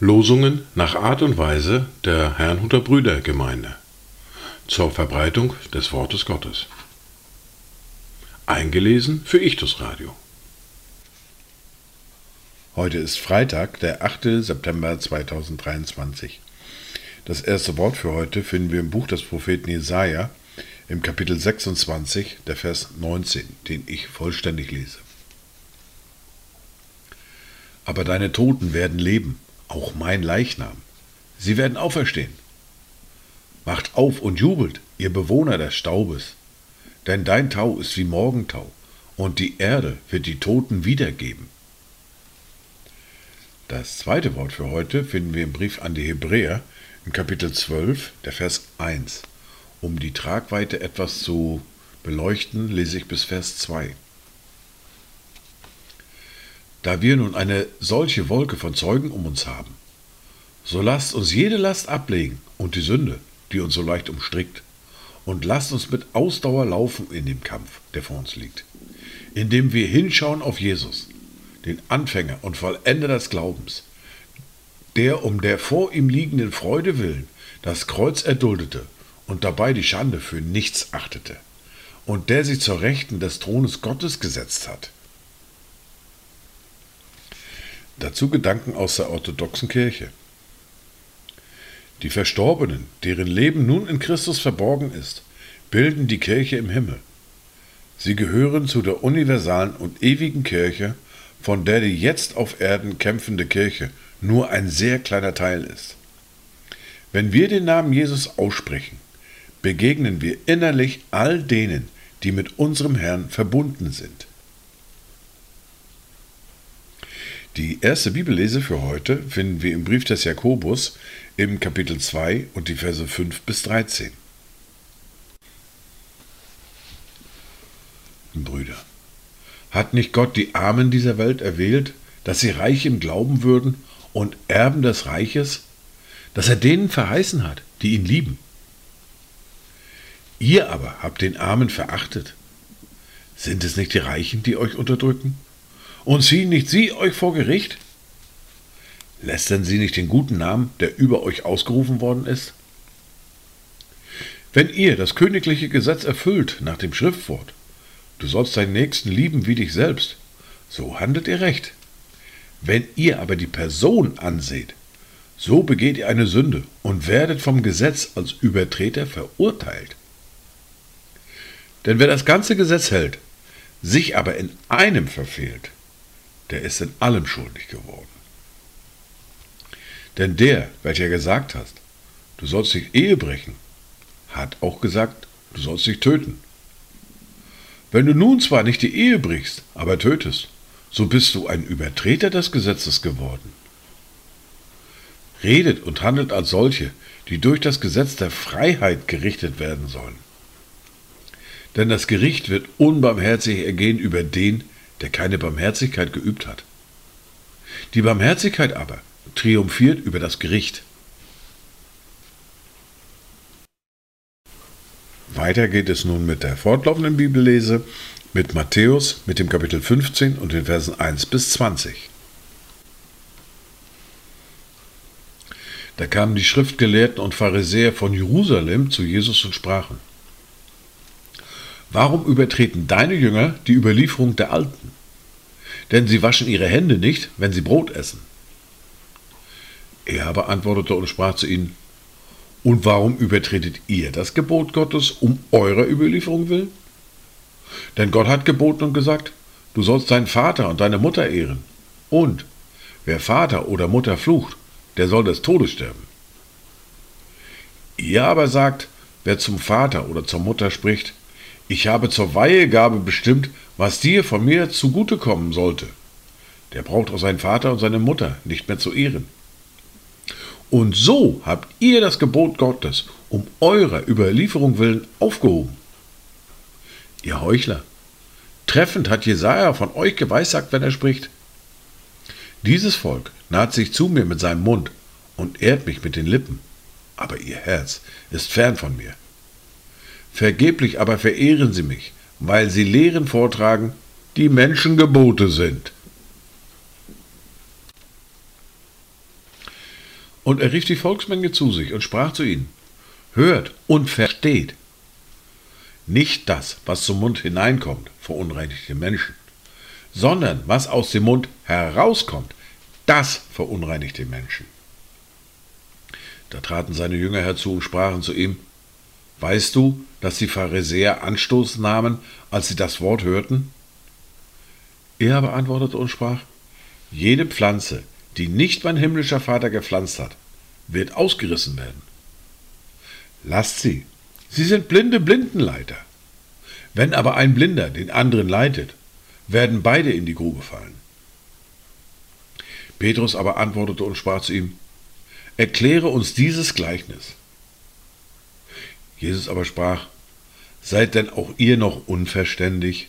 Losungen nach Art und Weise der Herrnhuter Brüdergemeinde zur Verbreitung des Wortes Gottes. Eingelesen für Ichtus Radio. Heute ist Freitag, der 8. September 2023. Das erste Wort für heute finden wir im Buch des Propheten Jesaja im Kapitel 26, der Vers 19, den ich vollständig lese. Aber deine Toten werden leben auch mein Leichnam. Sie werden auferstehen. Macht auf und jubelt, ihr Bewohner des Staubes, denn dein Tau ist wie Morgentau, und die Erde wird die Toten wiedergeben. Das zweite Wort für heute finden wir im Brief an die Hebräer im Kapitel 12, der Vers 1. Um die Tragweite etwas zu beleuchten, lese ich bis Vers 2. Da wir nun eine solche Wolke von Zeugen um uns haben, so lasst uns jede Last ablegen und die Sünde, die uns so leicht umstrickt, und lasst uns mit Ausdauer laufen in dem Kampf, der vor uns liegt, indem wir hinschauen auf Jesus, den Anfänger und Vollender des Glaubens, der um der vor ihm liegenden Freude willen das Kreuz erduldete und dabei die Schande für nichts achtete, und der sich zur Rechten des Thrones Gottes gesetzt hat Dazu Gedanken aus der orthodoxen Kirche. Die Verstorbenen, deren Leben nun in Christus verborgen ist, bilden die Kirche im Himmel. Sie gehören zu der universalen und ewigen Kirche, von der die jetzt auf Erden kämpfende Kirche nur ein sehr kleiner Teil ist. Wenn wir den Namen Jesus aussprechen, begegnen wir innerlich all denen, die mit unserem Herrn verbunden sind. Die erste Bibellese für heute finden wir im Brief des Jakobus im Kapitel 2 und die Verse 5 bis 13. Brüder, hat nicht Gott die Armen dieser Welt erwählt, dass sie reich im Glauben würden und Erben des Reiches, das er denen verheißen hat, die ihn lieben? Ihr aber habt den Armen verachtet. Sind es nicht die Reichen, die euch unterdrücken? Und ziehen nicht sie euch vor Gericht? Lästern sie nicht den guten Namen, der über euch ausgerufen worden ist? Wenn ihr das königliche Gesetz erfüllt nach dem Schriftwort, du sollst deinen Nächsten lieben wie dich selbst, so handelt ihr recht. Wenn ihr aber die Person anseht, so begeht ihr eine Sünde und werdet vom Gesetz als Übertreter verurteilt. Denn wer das ganze Gesetz hält, sich aber in einem verfehlt, der ist in allem schuldig geworden. Denn der, welcher gesagt hast, du sollst nicht Ehe brechen, hat auch gesagt, du sollst dich töten. Wenn du nun zwar nicht die Ehe brichst, aber tötest, so bist du ein Übertreter des Gesetzes geworden. Redet und handelt als solche, die durch das Gesetz der Freiheit gerichtet werden sollen. Denn das Gericht wird unbarmherzig ergehen über den, der keine Barmherzigkeit geübt hat. Die Barmherzigkeit aber triumphiert über das Gericht. Weiter geht es nun mit der fortlaufenden Bibellese mit Matthäus mit dem Kapitel 15 und den Versen 1 bis 20. Da kamen die Schriftgelehrten und Pharisäer von Jerusalem zu Jesus und sprachen, Warum übertreten deine Jünger die Überlieferung der Alten? Denn sie waschen ihre Hände nicht, wenn sie Brot essen. Er aber antwortete und sprach zu ihnen, Und warum übertretet ihr das Gebot Gottes um eurer Überlieferung willen? Denn Gott hat geboten und gesagt, du sollst deinen Vater und deine Mutter ehren. Und wer Vater oder Mutter flucht, der soll des Todes sterben. Ihr aber sagt, wer zum Vater oder zur Mutter spricht, ich habe zur Weihegabe bestimmt, was dir von mir zugutekommen sollte. Der braucht auch seinen Vater und seine Mutter nicht mehr zu ehren. Und so habt ihr das Gebot Gottes um eurer Überlieferung willen aufgehoben. Ihr Heuchler, treffend hat Jesaja von euch geweissagt, wenn er spricht. Dieses Volk naht sich zu mir mit seinem Mund und ehrt mich mit den Lippen, aber ihr Herz ist fern von mir. Vergeblich aber verehren sie mich, weil sie Lehren vortragen, die Menschengebote sind. Und er rief die Volksmenge zu sich und sprach zu ihnen, Hört und versteht. Nicht das, was zum Mund hineinkommt, verunreinigt den Menschen, sondern was aus dem Mund herauskommt, das verunreinigt den Menschen. Da traten seine Jünger herzu und sprachen zu ihm, Weißt du, dass die Pharisäer Anstoß nahmen, als sie das Wort hörten? Er aber antwortete und sprach, Jede Pflanze, die nicht mein himmlischer Vater gepflanzt hat, wird ausgerissen werden. Lasst sie, sie sind blinde Blindenleiter. Wenn aber ein Blinder den anderen leitet, werden beide in die Grube fallen. Petrus aber antwortete und sprach zu ihm, Erkläre uns dieses Gleichnis. Jesus aber sprach, Seid denn auch ihr noch unverständig?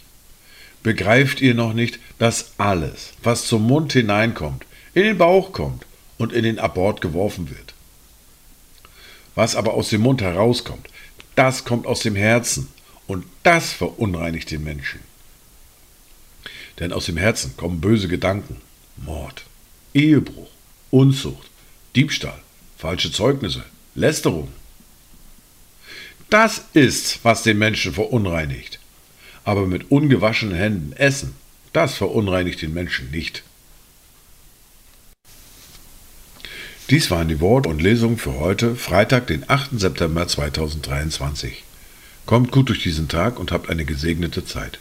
Begreift ihr noch nicht, dass alles, was zum Mund hineinkommt, in den Bauch kommt und in den Abort geworfen wird? Was aber aus dem Mund herauskommt, das kommt aus dem Herzen und das verunreinigt den Menschen. Denn aus dem Herzen kommen böse Gedanken, Mord, Ehebruch, Unzucht, Diebstahl, falsche Zeugnisse, Lästerung. Das ist, was den Menschen verunreinigt. Aber mit ungewaschenen Händen essen, das verunreinigt den Menschen nicht. Dies waren die Worte und Lesungen für heute, Freitag, den 8. September 2023. Kommt gut durch diesen Tag und habt eine gesegnete Zeit.